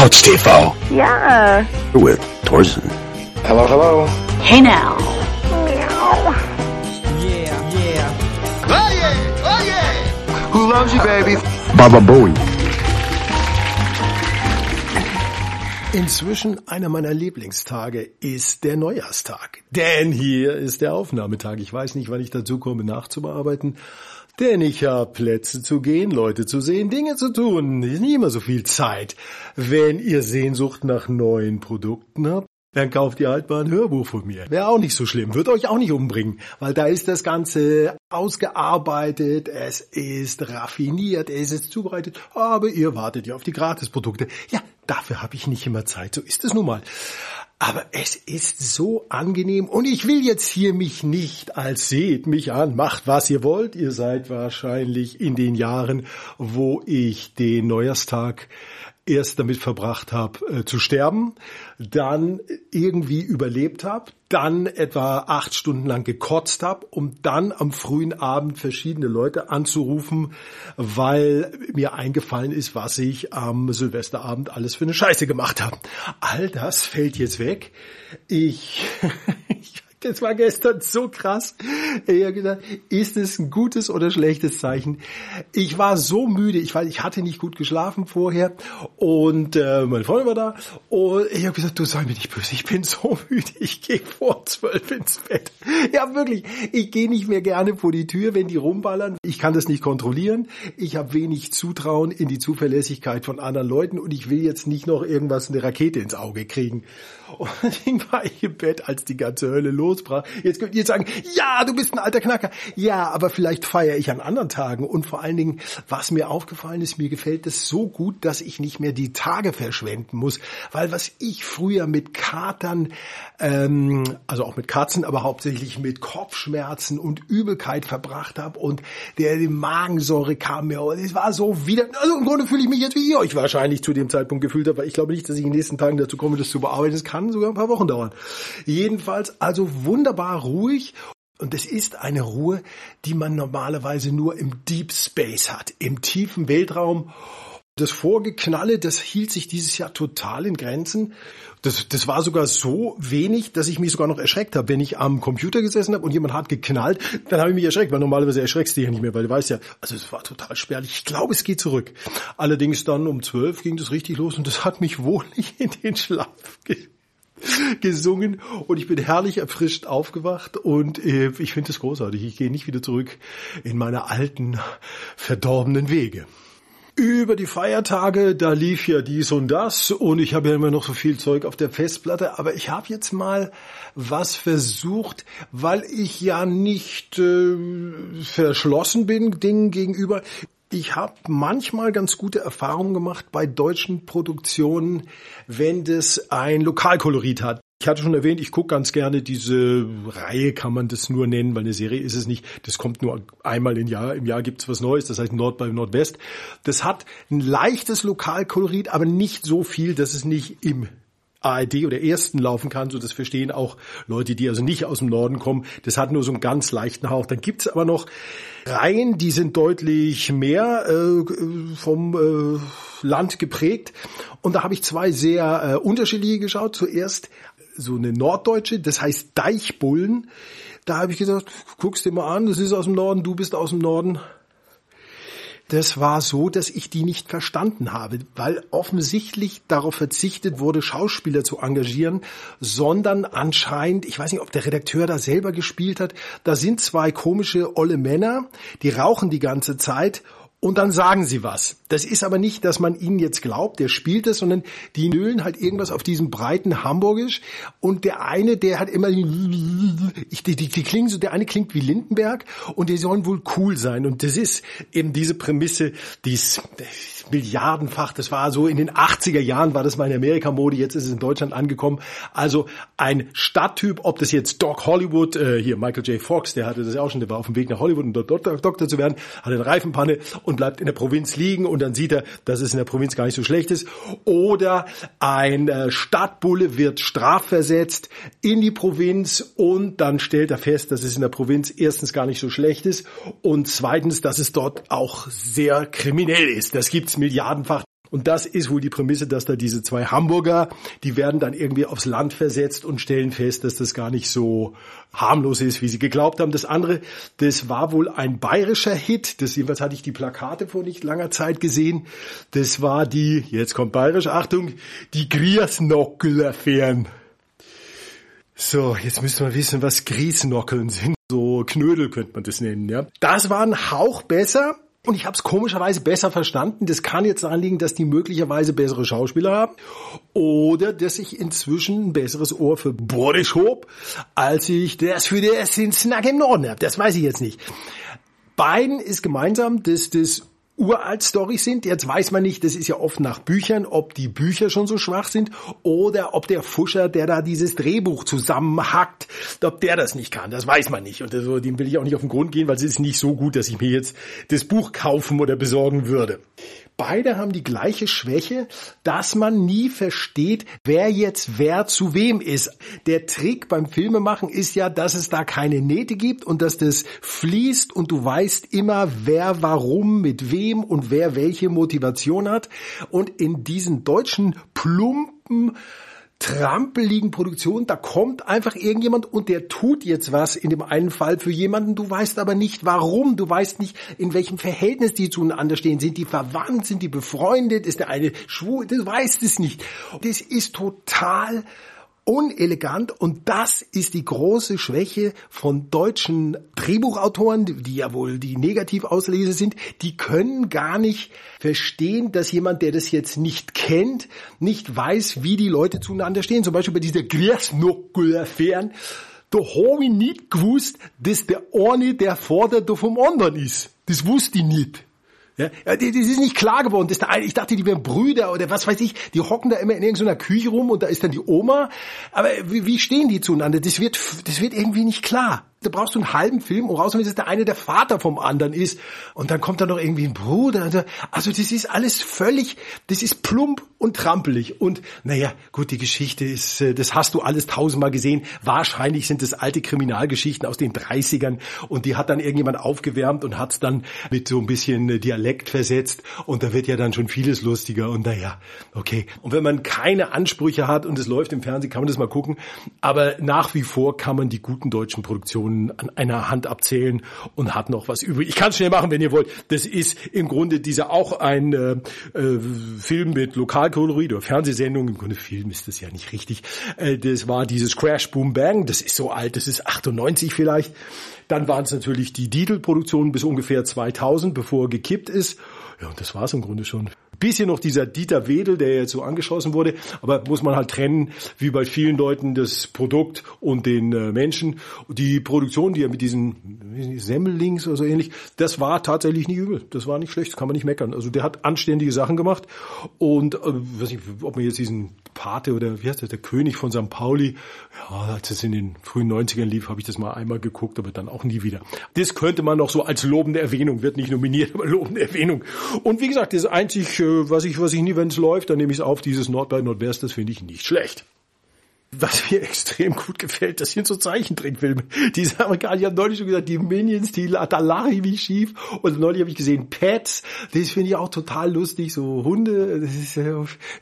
Couch TV Ja. with Thorsten. Hello, hello. Hey now. Who loves you, baby? Baba Bowie. Inzwischen einer meiner Lieblingstage ist der Neujahrstag. Denn hier ist der Aufnahmetag. Ich weiß nicht, wann ich dazu komme, nachzubearbeiten. Denn ich habe Plätze zu gehen, Leute zu sehen, Dinge zu tun. Ist nicht immer so viel Zeit. Wenn ihr Sehnsucht nach neuen Produkten habt, dann kauft ihr halt mal ein Hörbuch von mir. Wäre auch nicht so schlimm, wird euch auch nicht umbringen, weil da ist das Ganze ausgearbeitet, es ist raffiniert, es ist zubereitet, aber ihr wartet ja auf die Gratisprodukte. Ja, dafür habe ich nicht immer Zeit, so ist es nun mal. Aber es ist so angenehm und ich will jetzt hier mich nicht als seht mich an, macht was ihr wollt. Ihr seid wahrscheinlich in den Jahren, wo ich den Neujahrstag erst damit verbracht habe, äh, zu sterben, dann irgendwie überlebt habe, dann etwa acht Stunden lang gekotzt habe, um dann am frühen Abend verschiedene Leute anzurufen, weil mir eingefallen ist, was ich am Silvesterabend alles für eine Scheiße gemacht habe. All das fällt jetzt weg. Ich, ich das war gestern so krass. Ich habe gedacht, ist es ein gutes oder schlechtes Zeichen? Ich war so müde, ich, war, ich hatte nicht gut geschlafen vorher und äh, meine Freundin war da und ich habe gesagt, du sei mir nicht böse, ich bin so müde, ich gehe vor zwölf ins Bett. Ja, wirklich, ich gehe nicht mehr gerne vor die Tür, wenn die rumballern. Ich kann das nicht kontrollieren. Ich habe wenig Zutrauen in die Zuverlässigkeit von anderen Leuten und ich will jetzt nicht noch irgendwas, eine Rakete ins Auge kriegen. Und dann war ich im Bett, als die ganze Hölle losbrach. Jetzt könnt ihr sagen, ja, du bist ein alter Knacker. Ja, aber vielleicht feiere ich an anderen Tagen. Und vor allen Dingen, was mir aufgefallen ist, mir gefällt es so gut, dass ich nicht mehr die Tage verschwenden muss. Weil was ich früher mit Katern, ähm, also auch mit Katzen, aber hauptsächlich mit Kopfschmerzen und Übelkeit verbracht habe und der die Magensäure kam mir und es war so wieder, also im Grunde fühle ich mich jetzt wie ihr euch wahrscheinlich zu dem Zeitpunkt gefühlt habt, weil ich glaube nicht, dass ich in den nächsten Tagen dazu komme, das zu bearbeiten. Das kann sogar ein paar Wochen dauern. Jedenfalls also wunderbar ruhig und es ist eine Ruhe, die man normalerweise nur im Deep Space hat, im tiefen Weltraum. Das Vorgeknalle, das hielt sich dieses Jahr total in Grenzen. Das, das war sogar so wenig, dass ich mich sogar noch erschreckt habe. Wenn ich am Computer gesessen habe und jemand hat geknallt, dann habe ich mich erschreckt, weil normalerweise erschreckst du dich ja nicht mehr, weil du weißt ja, also es war total spärlich. Ich glaube, es geht zurück. Allerdings dann um zwölf ging das richtig los und das hat mich wohlig in den Schlaf ge gesungen und ich bin herrlich erfrischt aufgewacht und äh, ich finde es großartig. Ich gehe nicht wieder zurück in meine alten, verdorbenen Wege. Über die Feiertage, da lief ja dies und das und ich habe ja immer noch so viel Zeug auf der Festplatte, aber ich habe jetzt mal was versucht, weil ich ja nicht äh, verschlossen bin Dingen gegenüber. Ich habe manchmal ganz gute Erfahrungen gemacht bei deutschen Produktionen, wenn das ein Lokalkolorit hat. Ich hatte schon erwähnt, ich gucke ganz gerne diese Reihe, kann man das nur nennen, weil eine Serie ist es nicht. Das kommt nur einmal im Jahr. Im Jahr gibt's was Neues, das heißt Nord bei Nordwest. Das hat ein leichtes Lokalkolorit, aber nicht so viel, dass es nicht im ARD oder ersten laufen kann, so das verstehen auch Leute, die also nicht aus dem Norden kommen. Das hat nur so einen ganz leichten Hauch. Dann gibt's aber noch Reihen, die sind deutlich mehr äh, vom äh, Land geprägt. Und da habe ich zwei sehr äh, unterschiedliche geschaut. Zuerst so eine norddeutsche, das heißt Deichbullen. Da habe ich gesagt, guck's dir mal an, das ist aus dem Norden, du bist aus dem Norden das war so, dass ich die nicht verstanden habe, weil offensichtlich darauf verzichtet wurde, Schauspieler zu engagieren, sondern anscheinend, ich weiß nicht, ob der Redakteur da selber gespielt hat, da sind zwei komische olle Männer, die rauchen die ganze Zeit und dann sagen sie was. Das ist aber nicht, dass man ihnen jetzt glaubt, der spielt das, sondern die nölen halt irgendwas auf diesem breiten Hamburgisch und der eine, der hat immer, die, die, die klingen so, der eine klingt wie Lindenberg und die sollen wohl cool sein und das ist eben diese Prämisse, die ist milliardenfach, das war so in den 80er Jahren war das mal in Amerika-Mode, jetzt ist es in Deutschland angekommen. Also ein Stadttyp, ob das jetzt Doc Hollywood, äh, hier Michael J. Fox, der hatte das ja auch schon, der war auf dem Weg nach Hollywood, um dort Doktor zu werden, hat eine Reifenpanne und bleibt in der Provinz liegen und dann sieht er, dass es in der Provinz gar nicht so schlecht ist. Oder ein äh, Stadtbulle wird strafversetzt in die Provinz und dann stellt er fest, dass es in der Provinz erstens gar nicht so schlecht ist und zweitens, dass es dort auch sehr kriminell ist. Das gibt's milliardenfach. Und das ist wohl die Prämisse, dass da diese zwei Hamburger, die werden dann irgendwie aufs Land versetzt und stellen fest, dass das gar nicht so harmlos ist, wie sie geglaubt haben. Das andere, das war wohl ein bayerischer Hit. Das jedenfalls hatte ich die Plakate vor nicht langer Zeit gesehen. Das war die, jetzt kommt bayerisch, Achtung, die Griasnockel-Affären. So, jetzt müssen wir wissen, was Griesnockeln sind. So Knödel könnte man das nennen, ja. Das war ein Hauch besser. Und ich habe es komischerweise besser verstanden. Das kann jetzt daran liegen, dass die möglicherweise bessere Schauspieler haben oder dass ich inzwischen ein besseres Ohr für Boris hob, als ich das für der Snack im Norden habe. Das weiß ich jetzt nicht. Beiden ist gemeinsam, dass das uralt Storys sind. Jetzt weiß man nicht, das ist ja oft nach Büchern, ob die Bücher schon so schwach sind oder ob der Fuscher, der da dieses Drehbuch zusammenhackt, ob der das nicht kann. Das weiß man nicht. Und so, dem will ich auch nicht auf den Grund gehen, weil es ist nicht so gut, dass ich mir jetzt das Buch kaufen oder besorgen würde. Beide haben die gleiche Schwäche, dass man nie versteht, wer jetzt wer zu wem ist. Der Trick beim Filmemachen ist ja, dass es da keine Nähte gibt und dass das fließt und du weißt immer, wer warum mit wem und wer welche Motivation hat. Und in diesen deutschen plumpen trampeligen Produktion, da kommt einfach irgendjemand und der tut jetzt was in dem einen Fall für jemanden, du weißt aber nicht warum, du weißt nicht, in welchem Verhältnis die zueinander stehen, sind die verwandt, sind die befreundet, ist der eine schwul, du weißt es nicht. Das ist total unelegant und das ist die große Schwäche von deutschen Drehbuchautoren, die ja wohl die Negativauslese sind, die können gar nicht verstehen, dass jemand, der das jetzt nicht kennt, nicht weiß, wie die Leute zueinander stehen. Zum Beispiel bei dieser Griasnockel-Affären, da habe ich nicht gewusst, dass der eine der Vater vom anderen ist. Das wusste ich nicht. Ja, das ist nicht klar geworden. Das der, ich dachte, die wären Brüder oder was weiß ich. Die hocken da immer in irgendeiner Küche rum und da ist dann die Oma. Aber wie, wie stehen die zueinander? Das wird, das wird irgendwie nicht klar. Da brauchst du einen halben Film, um rauszufinden, dass der eine der Vater vom anderen ist. Und dann kommt da noch irgendwie ein Bruder. Also das ist alles völlig, das ist plump und trampelig. Und naja, gut, die Geschichte ist, äh, das hast du alles tausendmal gesehen. Wahrscheinlich sind das alte Kriminalgeschichten aus den 30ern. Und die hat dann irgendjemand aufgewärmt und hat es dann mit so ein bisschen äh, Dialekt versetzt. Und da wird ja dann schon vieles lustiger. Und naja, okay. Und wenn man keine Ansprüche hat und es läuft im Fernsehen, kann man das mal gucken. Aber nach wie vor kann man die guten deutschen Produktionen Millionen an einer Hand abzählen und hat noch was übrig. Ich kann es schnell machen, wenn ihr wollt. Das ist im Grunde dieser auch ein äh, äh, Film mit Lokalkolorit oder Fernsehsendung. Im Grunde Film ist das ja nicht richtig. Äh, das war dieses Crash Boom Bang. Das ist so alt, das ist 98 vielleicht. Dann waren es natürlich die Dietl-Produktionen bis ungefähr 2000, bevor gekippt ist. Ja, und das war es im Grunde schon bisschen noch dieser Dieter Wedel, der jetzt so angeschossen wurde, aber muss man halt trennen, wie bei vielen Leuten, das Produkt und den äh, Menschen. Die Produktion, die er mit diesen Semmelings oder so ähnlich, das war tatsächlich nicht übel. Das war nicht schlecht, das kann man nicht meckern. Also der hat anständige Sachen gemacht und äh, weiß nicht, ob man jetzt diesen Pate oder wie heißt der, der König von St. Pauli, ja, als es in den frühen 90ern lief, habe ich das mal einmal geguckt, aber dann auch nie wieder. Das könnte man noch so als lobende Erwähnung, wird nicht nominiert, aber lobende Erwähnung. Und wie gesagt, das einzig äh, was ich, was ich nie, wenn es läuft, dann nehme ich es auf, dieses Nord bei Nordwest, das finde ich nicht schlecht. Was mir extrem gut gefällt, das sind so Zeichentrickfilme. Diese Amerikaner, ich habe neulich schon gesagt, die Minions, die, da wie schief. Und neulich habe ich gesehen Pets, das finde ich auch total lustig, so Hunde, das ist,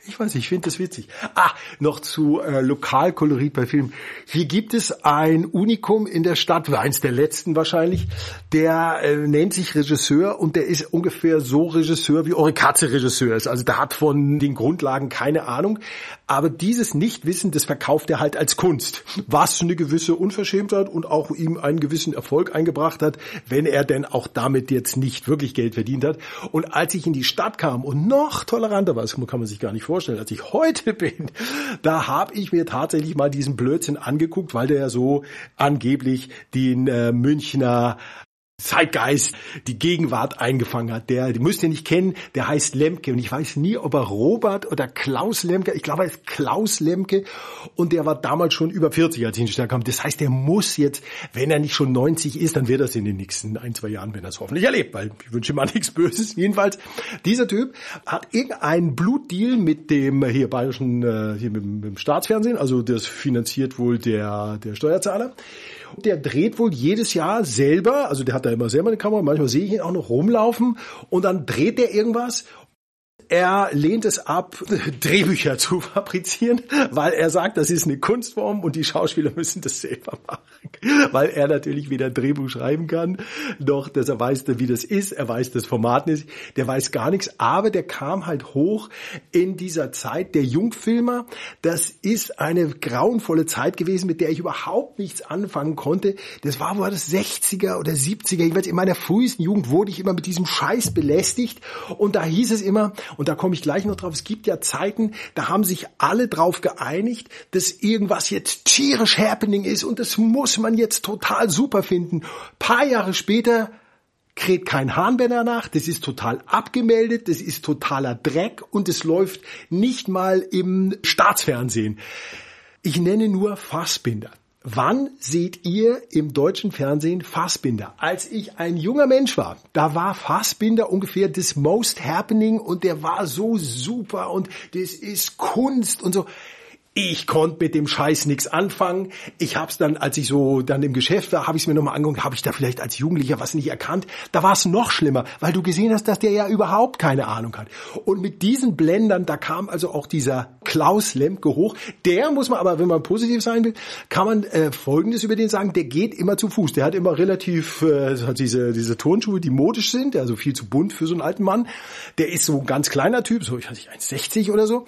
ich weiß nicht, ich finde das witzig. Ah, noch zu äh, Lokalkolorit bei Filmen. Hier gibt es ein Unikum in der Stadt, eins der letzten wahrscheinlich, der äh, nennt sich Regisseur und der ist ungefähr so Regisseur wie Orikatze Regisseur ist. Also der hat von den Grundlagen keine Ahnung. Aber dieses Nichtwissen, das verkauft er halt als Kunst, was eine gewisse Unverschämtheit und auch ihm einen gewissen Erfolg eingebracht hat, wenn er denn auch damit jetzt nicht wirklich Geld verdient hat. Und als ich in die Stadt kam und noch toleranter war, das kann man sich gar nicht vorstellen, als ich heute bin, da habe ich mir tatsächlich mal diesen Blödsinn angeguckt, weil der ja so angeblich den äh, Münchner Zeitgeist, die Gegenwart eingefangen hat. Der, die müsst ihr nicht kennen, der heißt Lemke. Und ich weiß nie, ob er Robert oder Klaus Lemke, ich glaube, er ist Klaus Lemke. Und der war damals schon über 40, als ich die Stadt kam. Das heißt, der muss jetzt, wenn er nicht schon 90 ist, dann wird er es in den nächsten ein, zwei Jahren, wenn er es hoffentlich erlebt, weil ich wünsche mal nichts Böses. Jedenfalls, dieser Typ hat irgendeinen Blutdeal mit dem hier bayerischen, äh, hier mit, dem Staatsfernsehen, also das finanziert wohl der, der Steuerzahler. Der dreht wohl jedes Jahr selber, also der hat da immer selber eine Kamera, manchmal sehe ich ihn auch noch rumlaufen und dann dreht der irgendwas Er lehnt es ab, Drehbücher zu fabrizieren, weil er sagt, das ist eine Kunstform und die Schauspieler müssen das selber machen. Weil er natürlich weder Drehbuch schreiben kann, noch dass er weiß, wie das ist. Er weiß das Format nicht. Der weiß gar nichts. Aber der kam halt hoch in dieser Zeit der Jungfilmer. Das ist eine grauenvolle Zeit gewesen, mit der ich überhaupt nichts anfangen konnte. Das war wohl das 60er oder 70er. Jedenfalls in meiner frühesten Jugend wurde ich immer mit diesem Scheiß belästigt. Und da hieß es immer, und da komme ich gleich noch drauf, es gibt ja Zeiten, da haben sich alle drauf geeinigt, dass irgendwas jetzt tierisch happening ist und das muss man jetzt total super finden. Paar Jahre später kräht kein Hahn mehr danach, das ist total abgemeldet, das ist totaler Dreck und es läuft nicht mal im Staatsfernsehen. Ich nenne nur Fassbinder. Wann seht ihr im deutschen Fernsehen Fassbinder? Als ich ein junger Mensch war, da war Fassbinder ungefähr das Most Happening und der war so super und das ist Kunst und so. Ich konnte mit dem Scheiß nichts anfangen. Ich hab's dann, als ich so dann im Geschäft war, habe ich es mir nochmal angeguckt, habe ich da vielleicht als Jugendlicher was nicht erkannt. Da war es noch schlimmer, weil du gesehen hast, dass der ja überhaupt keine Ahnung hat. Und mit diesen Blendern, da kam also auch dieser Klaus Lemke hoch. Der muss man aber, wenn man positiv sein will, kann man äh, Folgendes über den sagen, der geht immer zu Fuß. Der hat immer relativ, äh, hat diese, diese Turnschuhe, die modisch sind, also viel zu bunt für so einen alten Mann. Der ist so ein ganz kleiner Typ, so ich weiß nicht, 1,60 oder so.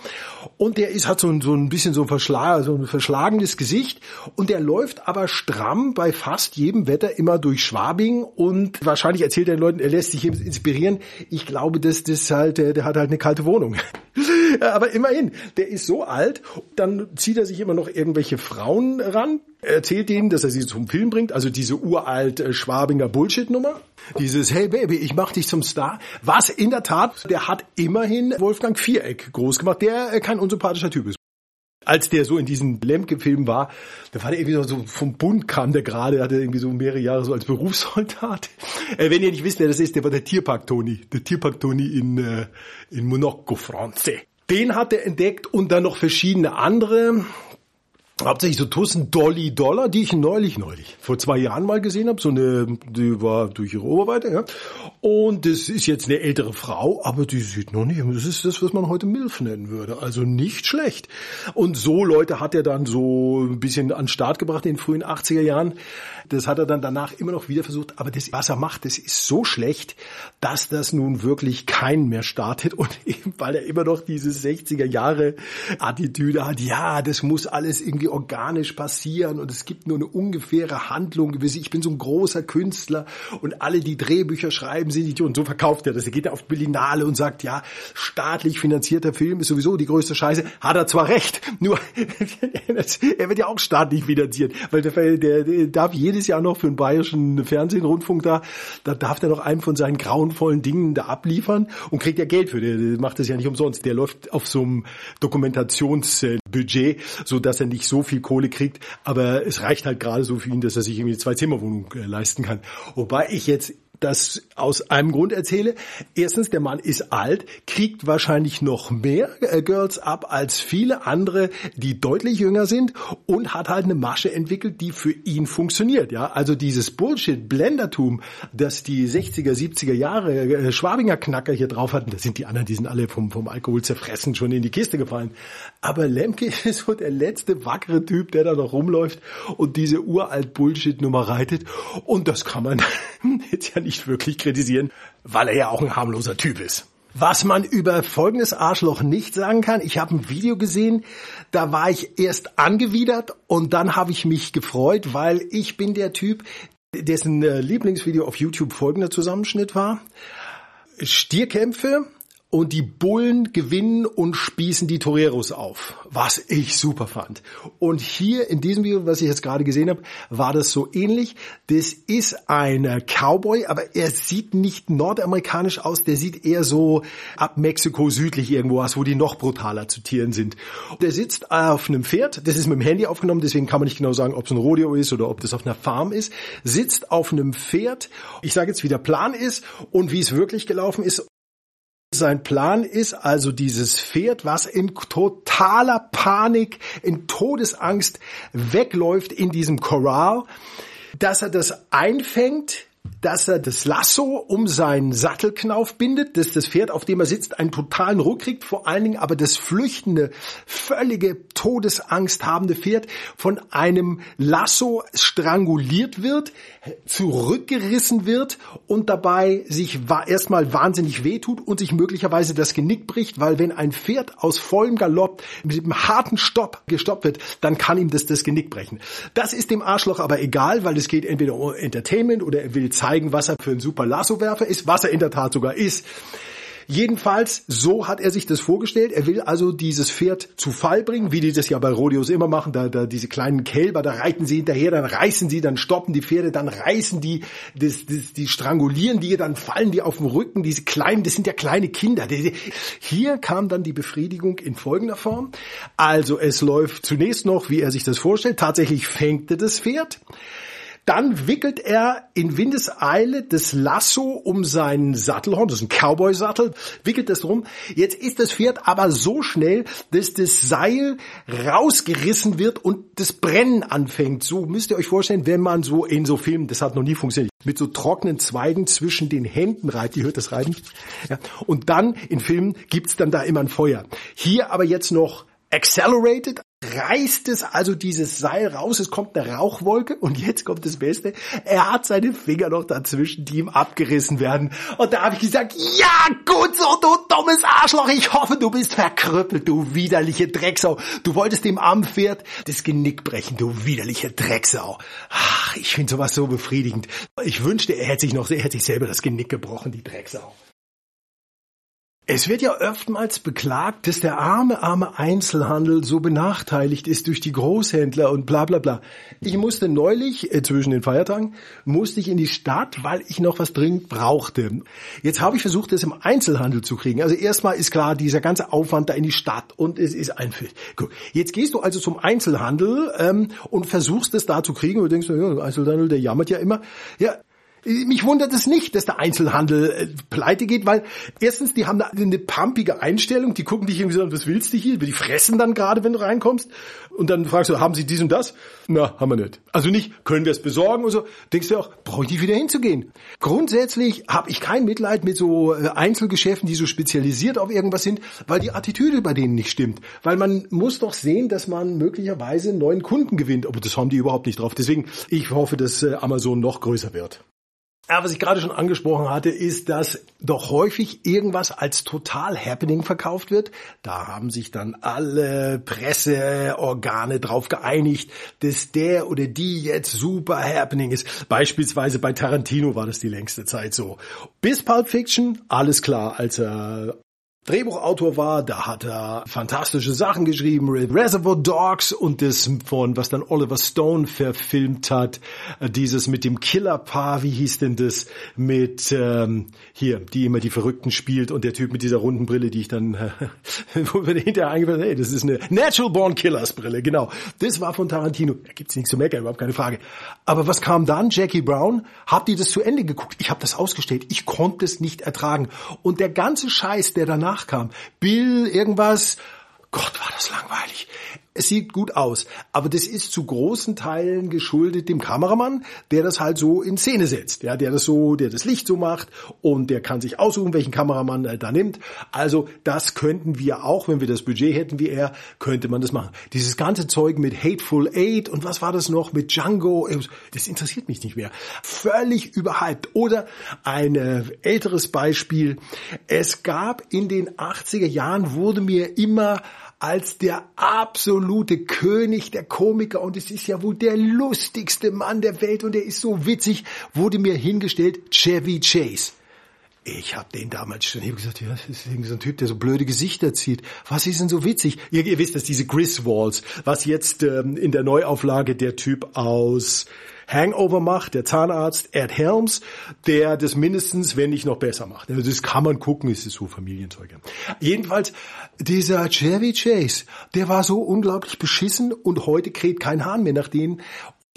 Und der ist, hat so, so ein bisschen so ein, verschlag, so ein verschlagenes Gesicht und der läuft aber stramm bei fast jedem Wetter immer durch Schwabing und wahrscheinlich erzählt er den Leuten, er lässt sich inspirieren. Ich glaube, dass das halt, der, hat halt eine kalte Wohnung. aber immerhin, der ist so alt, dann zieht er sich immer noch irgendwelche Frauen ran, erzählt denen, dass er sie zum Film bringt, also diese uralt äh, Schwabinger Bullshit-Nummer. Dieses Hey Baby, ich mach dich zum Star. Was in der Tat, der hat immerhin Wolfgang Viereck groß gemacht, der äh, kein unsympathischer Typ ist als der so in diesem Lemke-Film war, da war der irgendwie so vom Bund kam der gerade, hatte irgendwie so mehrere Jahre so als Berufssoldat. Äh, wenn ihr nicht wisst, wer das ist, der war der Tierpark Toni, der Tierpark Toni in äh, in Monaco, France. Den hat er entdeckt und dann noch verschiedene andere hauptsächlich so Tussen Dolly Dollar, die ich neulich, neulich, vor zwei Jahren mal gesehen habe. So eine, die war durch ihre Oberweite, ja. Und das ist jetzt eine ältere Frau, aber die sieht noch nicht, das ist das, was man heute Milf nennen würde. Also nicht schlecht. Und so Leute hat er dann so ein bisschen an den Start gebracht in den frühen 80er Jahren. Das hat er dann danach immer noch wieder versucht. Aber das, was er macht, das ist so schlecht, dass das nun wirklich keinen mehr startet. Und eben, weil er immer noch diese 60er Jahre Attitüde hat, ja, das muss alles irgendwie organisch passieren und es gibt nur eine ungefähre Handlung. Ich bin so ein großer Künstler und alle, die Drehbücher schreiben, sind Idioten. So verkauft er das. Er geht auf Berlinale und sagt, ja, staatlich finanzierter Film ist sowieso die größte Scheiße. Hat er zwar recht, nur er wird ja auch staatlich finanziert, weil der, der, darf jedes Jahr noch für den bayerischen Fernsehen, da, da darf der noch einen von seinen grauenvollen Dingen da abliefern und kriegt ja Geld für. Der macht das ja nicht umsonst. Der läuft auf so einem Dokumentationsbudget, so dass er nicht so viel Kohle kriegt, aber es reicht halt gerade so für ihn, dass er sich irgendwie eine Zwei-Zimmer-Wohnung äh, leisten kann. Wobei ich jetzt das aus einem Grund erzähle. Erstens, der Mann ist alt, kriegt wahrscheinlich noch mehr äh, Girls ab als viele andere, die deutlich jünger sind und hat halt eine Masche entwickelt, die für ihn funktioniert. Ja, also dieses Bullshit-Blendertum, das die 60er, 70er Jahre äh, Schwabinger Knacker hier drauf hatten, da sind die anderen, die sind alle vom, vom Alkohol zerfressen, schon in die Kiste gefallen. Aber Lemke ist so der letzte wackere Typ, der da noch rumläuft und diese uralt Bullshit-Nummer reitet. Und das kann man jetzt ja nicht nicht wirklich kritisieren, weil er ja auch ein harmloser Typ ist. Was man über folgendes Arschloch nicht sagen kann, ich habe ein Video gesehen, da war ich erst angewidert und dann habe ich mich gefreut, weil ich bin der Typ, dessen äh, Lieblingsvideo auf YouTube folgender Zusammenschnitt war. Stierkämpfe und die Bullen gewinnen und spießen die Toreros auf, was ich super fand. Und hier in diesem Video, was ich jetzt gerade gesehen habe, war das so ähnlich. Das ist ein Cowboy, aber er sieht nicht nordamerikanisch aus, der sieht eher so ab Mexiko südlich irgendwo was, wo die noch brutaler zu Tieren sind. Der sitzt auf einem Pferd, das ist mit dem Handy aufgenommen, deswegen kann man nicht genau sagen, ob es ein Rodeo ist oder ob das auf einer Farm ist, sitzt auf einem Pferd. Ich sage jetzt, wie der Plan ist und wie es wirklich gelaufen ist sein Plan ist also dieses Pferd, was in totaler Panik, in Todesangst wegläuft in diesem Corral, dass er das einfängt dass er das Lasso um seinen Sattelknauf bindet, dass das Pferd, auf dem er sitzt, einen totalen Ruck kriegt, vor allen Dingen aber das flüchtende, völlige Todesangst habende Pferd von einem Lasso stranguliert wird, zurückgerissen wird und dabei sich erstmal wahnsinnig wehtut und sich möglicherweise das Genick bricht, weil wenn ein Pferd aus vollem Galopp mit einem harten Stopp gestoppt wird, dann kann ihm das das Genick brechen. Das ist dem Arschloch aber egal, weil es geht entweder um Entertainment oder er will zeigen, was er für ein super Lassowerfer ist, was er in der Tat sogar ist. Jedenfalls, so hat er sich das vorgestellt. Er will also dieses Pferd zu Fall bringen, wie die das ja bei Rodeos immer machen. Da, da diese kleinen Kälber, da reiten sie hinterher, dann reißen sie, dann stoppen die Pferde, dann reißen die, das, das, die strangulieren die, dann fallen die auf den Rücken. Diese kleinen, das sind ja kleine Kinder. Hier kam dann die Befriedigung in folgender Form. Also es läuft zunächst noch, wie er sich das vorstellt. Tatsächlich fängt er das Pferd. Dann wickelt er in Windeseile das Lasso um seinen Sattelhorn, das ist ein Cowboy-Sattel, wickelt das rum. Jetzt ist das Pferd aber so schnell, dass das Seil rausgerissen wird und das Brennen anfängt. So müsst ihr euch vorstellen, wenn man so in so Filmen, das hat noch nie funktioniert, mit so trockenen Zweigen zwischen den Händen reibt, ihr hört das Reiben, ja, und dann in Filmen gibt's dann da immer ein Feuer. Hier aber jetzt noch accelerated, reißt es also dieses Seil raus, es kommt eine Rauchwolke und jetzt kommt das Beste, er hat seine Finger noch dazwischen, die ihm abgerissen werden. Und da habe ich gesagt, ja gut so, du dummes Arschloch, ich hoffe, du bist verkrüppelt, du widerliche Drecksau. Du wolltest dem armen Pferd das Genick brechen, du widerliche Drecksau. Ach, ich finde sowas so befriedigend. Ich wünschte, er hätte sich noch, er hätte sich selber das Genick gebrochen, die Drecksau. Es wird ja oftmals beklagt, dass der arme, arme Einzelhandel so benachteiligt ist durch die Großhändler und bla bla bla. Ich musste neulich, äh, zwischen den Feiertagen, musste ich in die Stadt, weil ich noch was dringend brauchte. Jetzt habe ich versucht, das im Einzelhandel zu kriegen. Also erstmal ist klar, dieser ganze Aufwand da in die Stadt und es ist einfach. Gut. Jetzt gehst du also zum Einzelhandel ähm, und versuchst es da zu kriegen und denkst, ja, Einzelhandel, der jammert ja immer. Ja, mich wundert es nicht, dass der Einzelhandel äh, pleite geht, weil erstens, die haben da eine pumpige Einstellung, die gucken dich irgendwie so an, was willst du hier? Die fressen dann gerade, wenn du reinkommst. Und dann fragst du, haben sie dies und das? Na, haben wir nicht. Also nicht, können wir es besorgen und so. Denkst du auch, brauche ich nicht wieder hinzugehen. Grundsätzlich habe ich kein Mitleid mit so äh, Einzelgeschäften, die so spezialisiert auf irgendwas sind, weil die Attitüde bei denen nicht stimmt. Weil man muss doch sehen, dass man möglicherweise neuen Kunden gewinnt. Aber das haben die überhaupt nicht drauf. Deswegen, ich hoffe, dass äh, Amazon noch größer wird. Ja, was ich gerade schon angesprochen hatte, ist, dass doch häufig irgendwas als total Happening verkauft wird. Da haben sich dann alle Presseorgane drauf geeinigt, dass der oder die jetzt super Happening ist. Beispielsweise bei Tarantino war das die längste Zeit so. Bis Pulp Fiction, alles klar, als er Drehbuchautor war, da hat er fantastische Sachen geschrieben, Reservoir Dogs und das von, was dann Oliver Stone verfilmt hat, äh, dieses mit dem Killerpaar, wie hieß denn das, mit, ähm, hier, die immer die Verrückten spielt und der Typ mit dieser runden Brille, die ich dann, äh, wo mir hinterher eingefallen hey, das ist eine Natural Born Killers Brille, genau. Das war von Tarantino. Da gibt's nichts zu meckern, überhaupt keine Frage. Aber was kam dann? Jackie Brown? Habt ihr das zu Ende geguckt? Ich habe das ausgestellt. Ich konnte es nicht ertragen. Und der ganze Scheiß, der danach kam. Bill, irgendwas. Gott, war das langweilig es sieht gut aus, aber das ist zu großen Teilen geschuldet dem Kameramann, der das halt so in Szene setzt, ja, der das so, der das Licht so macht und der kann sich aussuchen, welchen Kameramann er da nimmt. Also das könnten wir auch, wenn wir das Budget hätten wie er, könnte man das machen. Dieses ganze Zeug mit Hateful Eight und was war das noch mit Django, das interessiert mich nicht mehr. Völlig überhyped. Oder ein äh, älteres Beispiel. Es gab in den 80er Jahren wurde mir immer als der absolute König der Komiker und es ist ja wohl der lustigste Mann der Welt und er ist so witzig, wurde mir hingestellt Chevy Chase. Ich habe den damals schon eben gesagt, ja, das ist so ein Typ, der so blöde Gesichter zieht. Was ist denn so witzig? Ihr, ihr wisst, dass diese Griswolds, was jetzt ähm, in der Neuauflage der Typ aus Hangover macht, der Zahnarzt Ed Helms, der das mindestens, wenn nicht noch besser macht. Also das kann man gucken, ist es so Familienzeug. Jedenfalls, dieser Chevy Chase, der war so unglaublich beschissen und heute kräht kein Hahn mehr nach denen.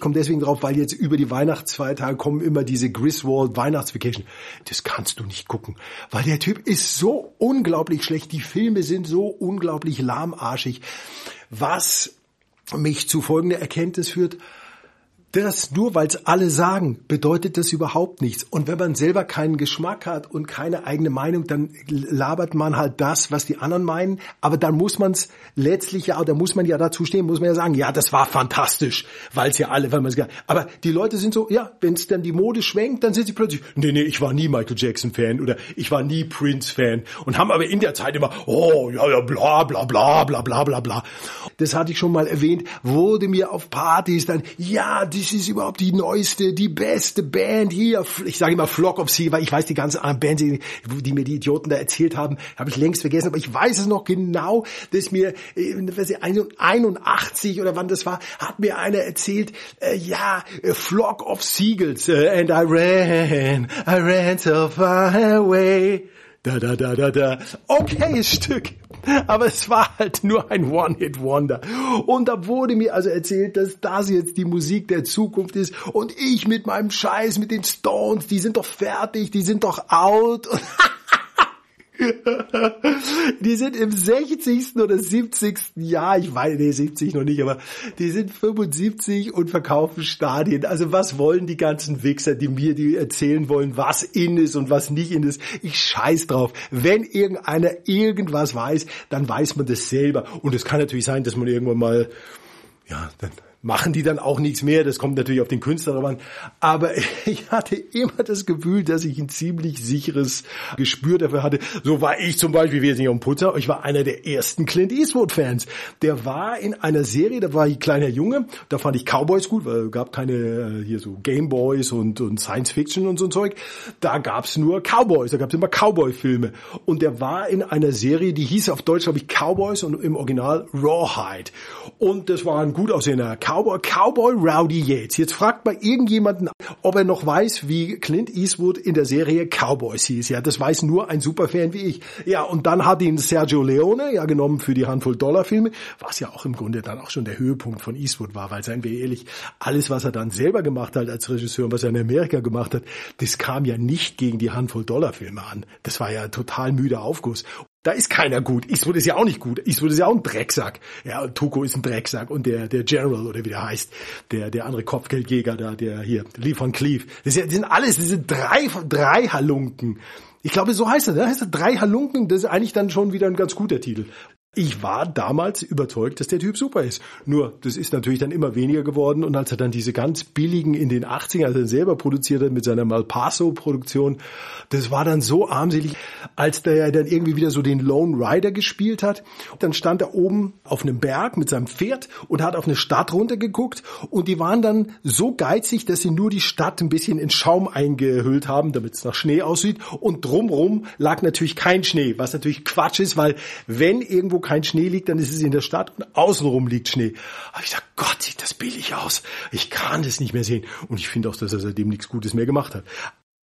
Komme deswegen drauf, weil jetzt über die Weihnachtsfeiertage kommen immer diese Griswold Weihnachtsvacation. Das kannst du nicht gucken, weil der Typ ist so unglaublich schlecht. Die Filme sind so unglaublich lahmarschig. Was mich zu folgender Erkenntnis führt, Das nur, weil es alle sagen, bedeutet das überhaupt nichts. Und wenn man selber keinen Geschmack hat und keine eigene Meinung, dann labert man halt das, was die anderen meinen. Aber dann muss man es letztlich ja, da muss man ja dazu stehen, muss man ja sagen, ja, das war fantastisch, weil es ja alle, weil man es Aber die Leute sind so, ja, wenn es dann die Mode schwenkt, dann sind sie plötzlich, nee, nee, ich war nie Michael Jackson Fan oder ich war nie Prince Fan und haben aber in der Zeit immer, oh, ja, ja, bla, bla, bla, bla, bla, bla, bla. Das hatte ich schon mal erwähnt, wurde mir auf Partys dann, ja, das ist überhaupt die neueste, die beste Band hier. Ich sage immer Flock of Sea, weil ich weiß die ganzen anderen Bands, die, die mir die Idioten da erzählt haben, habe ich längst vergessen, aber ich weiß es noch genau, dass mir, äh, weiß ich, 81 oder wann das war, hat mir einer erzählt, äh, ja, Flock of Seagulls, uh, and I ran, I ran so far away. Da, da, da, da, da. Okayes Stück. Aber es war halt nur ein One-Hit-Wonder. Und da wurde mir also erzählt, dass das jetzt die Musik der Zukunft ist. Und ich mit meinem Scheiß, mit den Stones, die sind doch fertig, die sind doch out. die sind im 60. oder 70. Jahr, ich weiß, nee, 70 noch nicht, aber die sind 75 und verkaufen Stadien. Also was wollen die ganzen Wichser, die mir die erzählen wollen, was in ist und was nicht in ist? Ich scheiß drauf. Wenn irgendeiner irgendwas weiß, dann weiß man das selber. Und es kann natürlich sein, dass man irgendwann mal, ja, dann machen die dann auch nichts mehr. Das kommt natürlich auf den Künstler an. Aber ich hatte immer das Gefühl, dass ich ein ziemlich sicheres Gespür dafür hatte. So war ich zum Beispiel, wir sind ja um Putzer, ich war einer der ersten Clint Eastwood-Fans. Der war in einer Serie, da war ich kleiner Junge, da fand ich Cowboys gut, weil es gab keine äh, hier so Gameboys und, und Science Fiction und so ein Zeug. Da gab's nur Cowboys, da gab's immer Cowboy-Filme. Und der war in einer Serie, die hieß auf Deutsch, glaube ich, Cowboys und im Original Rawhide. Und das war ein gut aussehender Cowboy Cowboy, Cowboy Rowdy Yates. Jetzt fragt mal irgendjemanden, ob er noch weiß, wie Clint Eastwood in der Serie Cowboys hieß. Ja, das weiß nur ein Superfan wie ich. Ja, und dann hat ihn Sergio Leone ja genommen für die Handvoll Dollar Filme, was ja auch im Grunde dann auch schon der Höhepunkt von Eastwood war, weil seien wir ehrlich, alles, was er dann selber gemacht hat als Regisseur und was er in Amerika gemacht hat, das kam ja nicht gegen die Handvoll Dollar Filme an. Das war ja total müder Aufguss. Da ist keiner gut. Eastwood ist ja auch nicht gut. Eastwood ist ja auch ein Drecksack. Ja, Tuko ist ein Drecksack und der, der General oder wie der heißt, der, der andere Kopfgeldjäger da, der hier, Lee von Cleave. Das, das sind alles, sind drei, drei Halunken. Ich glaube, so heißt er, ne? Heißt er drei Halunken? Das ist eigentlich dann schon wieder ein ganz guter Titel. Ich war damals überzeugt, dass der Typ super ist. Nur, das ist natürlich dann immer weniger geworden und als er dann diese ganz billigen in den 80ern, als er selber produziert hat mit seiner Malpaso-Produktion, das war dann so armselig, als der dann irgendwie wieder so den Lone Rider gespielt hat. Dann stand er oben auf einem Berg mit seinem Pferd und hat auf eine Stadt runtergeguckt und die waren dann so geizig, dass sie nur die Stadt ein bisschen in Schaum eingehüllt haben, damit es nach Schnee aussieht und drumrum lag natürlich kein Schnee, was natürlich Quatsch ist, weil wenn irgendwo kein Schnee liegt, dann ist es in der Stadt und außenrum liegt Schnee. Aber ich sag, Gott, sieht das billig aus. Ich kann das nicht mehr sehen. Und ich finde auch, dass er seitdem nichts Gutes mehr gemacht hat.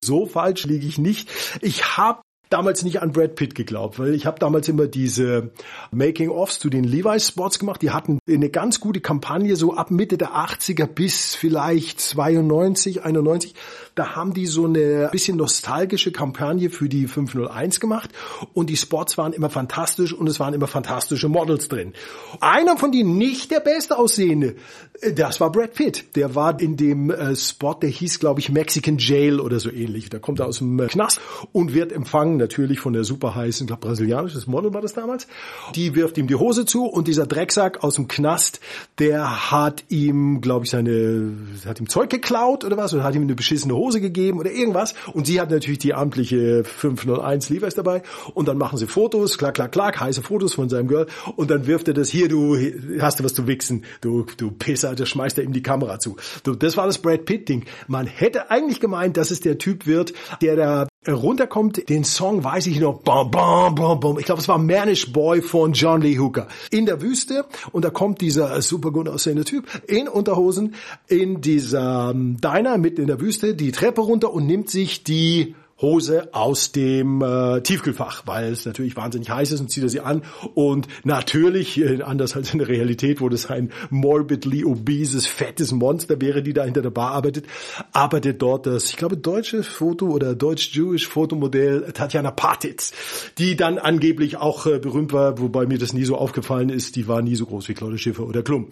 So falsch liege ich nicht. Ich habe damals nicht an Brad Pitt geglaubt, weil ich habe damals immer diese Making-ofs zu den Levi's-Spots gemacht. Die hatten eine ganz gute Kampagne, so ab Mitte der 80er bis vielleicht 92, 91. Da haben die so eine bisschen nostalgische Kampagne für die 501 gemacht und die Spots waren immer fantastisch und es waren immer fantastische Models drin. Einer von denen, nicht der beste aussehende, äh, das war Brad Pitt. Der war in dem äh, Spot, der hieß, glaube ich, Mexican Jail oder so ähnlich. Da kommt er aus dem äh, Knast und wird empfangen natürlich von der super heißen, glaube brasilianisches Model war das damals. Die wirft ihm die Hose zu und dieser Drecksack aus dem Knast, der hat ihm, glaube ich, seine, hat ihm Zeug geklaut oder was oder hat ihm eine beschissene Hose gegeben oder irgendwas und sie hat natürlich die amtliche 501 Levi's dabei und dann machen sie Fotos, klack, klack, klack, heiße Fotos von seinem Girl und dann wirft er das hier, du hast du was zu wichsen, du, du Pisser, das schmeißt er ihm die Kamera zu. Du, das war das Brad Pitt Ding. Man hätte eigentlich gemeint, dass es der Typ wird, der da runterkommt, den Song weiß ich noch, bam, bam, bam, bam. ich glaube, es war Manish Boy von John Lee Hooker. In der Wüste und da kommt dieser super gut aussehende Typ in Unterhosen in dieser ähm, Diner mitten in der Wüste die Treppe runter und nimmt sich die Hose aus dem äh, Tiefkühlfach, weil es natürlich wahnsinnig heiß ist und zieht er sie an und natürlich, äh, anders als in der Realität, wo das ein morbidly obeses, fettes Monster wäre, die da hinter der Bar arbeitet, arbeitet dort das, ich glaube, deutsche Foto oder deutsch-jewish Fotomodell Tatjana Patitz, die dann angeblich auch äh, berühmt war, wobei mir das nie so aufgefallen ist, die war nie so groß wie Claudia Schiffer oder Klum.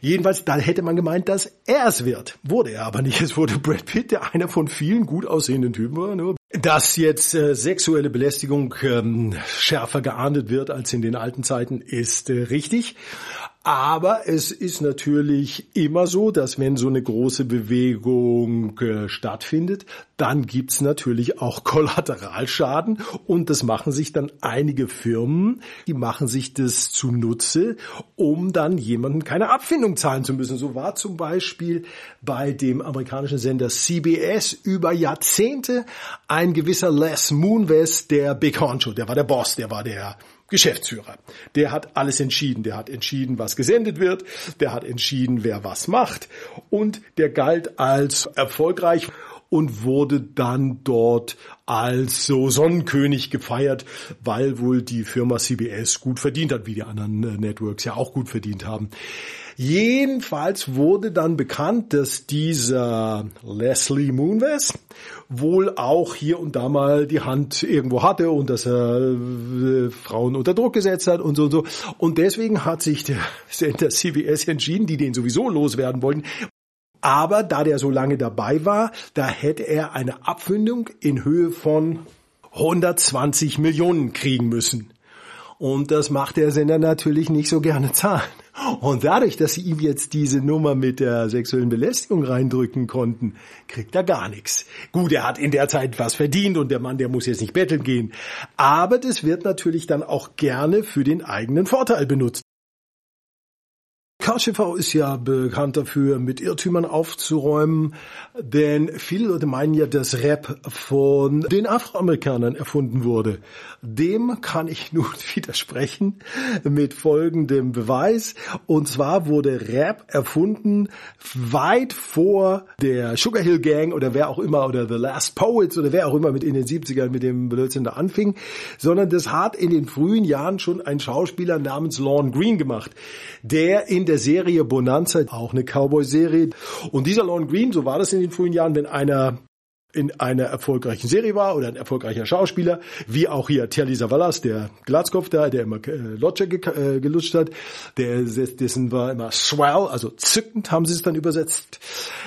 Jedenfalls, da hätte man gemeint, dass er es wird. Wurde er aber nicht. Es wurde Brad Pitt, der einer von vielen gut aussehenden Typen war. Nur, dass jetzt äh, sexuelle Belästigung ähm, schärfer geahndet wird als in den alten Zeiten, ist äh, richtig. Aber es ist natürlich immer so, dass wenn so eine große Bewegung äh, stattfindet, dann gibt's natürlich auch Kollateralschaden und das machen sich dann einige Firmen, die machen sich das zunutze, um dann jemanden keine Abfindung zahlen zu müssen. So war zum Beispiel bei dem amerikanischen Sender CBS über Jahrzehnte ein gewisser Les Moonves der Big Honcho, der war der Boss, der war der Geschäftsführer. Der hat alles entschieden. Der hat entschieden, was gesendet wird. Der hat entschieden, wer was macht. Und der galt als erfolgreich und wurde dann dort als so Sonnenkönig gefeiert, weil wohl die Firma CBS gut verdient hat, wie die anderen äh, Networks ja auch gut verdient haben. Jedenfalls wurde dann bekannt, dass dieser Leslie Moonves wohl auch hier und da mal die Hand irgendwo hatte und dass er äh, Frauen unter Druck gesetzt hat und so und so. Und deswegen hat sich der Sender CBS entschieden, die den sowieso loswerden wollten, aber da der so lange dabei war, da hätte er eine Abfindung in Höhe von 120 Millionen kriegen müssen. Und das macht der Sender natürlich nicht so gerne zahlen. Und dadurch, dass sie ihm jetzt diese Nummer mit der sexuellen Belästigung reindrücken konnten, kriegt er gar nichts. Gut, er hat in der Zeit was verdient und der Mann, der muss jetzt nicht betteln gehen. Aber das wird natürlich dann auch gerne für den eigenen Vorteil benutzt. KTV ist ja bekannt dafür, mit Irrtümern aufzuräumen, denn viele Leute meinen ja, dass Rap von den Afroamerikanern erfunden wurde. Dem kann ich nun widersprechen mit folgendem Beweis. Und zwar wurde Rap erfunden weit vor der Sugar Hill Gang oder wer auch immer oder The Last Poets oder wer auch immer mit in den 70ern mit dem Blödsinn da anfing, sondern das hat in den frühen Jahren schon ein Schauspieler namens Lorne Green gemacht, der in der der Serie Bonanza, auch eine Cowboy-Serie. Und dieser Lorne Green, so war das in den frühen Jahren, wenn einer in einer erfolgreichen Serie war oder ein erfolgreicher Schauspieler, wie auch hier Telly Savalas, der Glatzkopf da, der immer äh, Lodge ge äh, gelutscht hat, der dessen war immer swell, also zückend haben sie es dann übersetzt.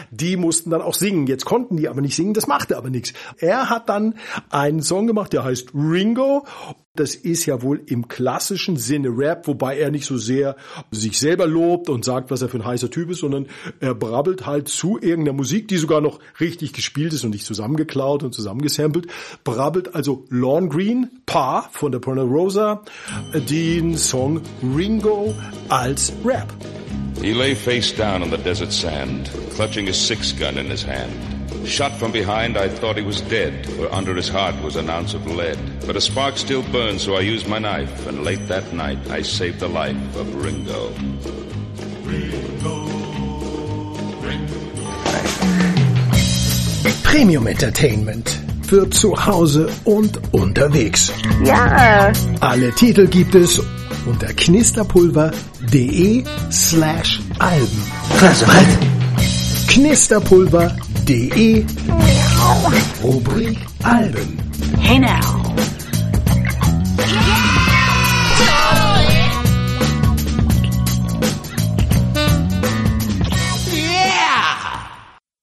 Die mussten dann auch singen. Jetzt konnten die aber nicht singen, das machte aber nichts. Er hat dann einen Song gemacht, der heißt Ringo das ist ja wohl im klassischen Sinne Rap, wobei er nicht so sehr sich selber lobt und sagt, was er für ein heißer Typ ist, sondern er brabbelt halt zu irgendeiner Musik, die sogar noch richtig gespielt ist und nicht zusammengeklaut und zusammengesampelt. Brabbelt also Lawn Green, Pa von der Porno Rosa, den Song Ringo als Rap. He lay face down on the desert sand, clutching a six gun in his hand. Shot from behind, I thought he was dead, for under his heart was an ounce of lead. But a spark still burned, so I used my knife, and late that night I saved the life of Ringo. Ringo, Ringo. Premium Entertainment für zu Hause und unterwegs. Ja. Alle Titel gibt es unter knisterpulver.de slash Alben. Was? Knisterpulver.de Rubrik Alben. Hey now.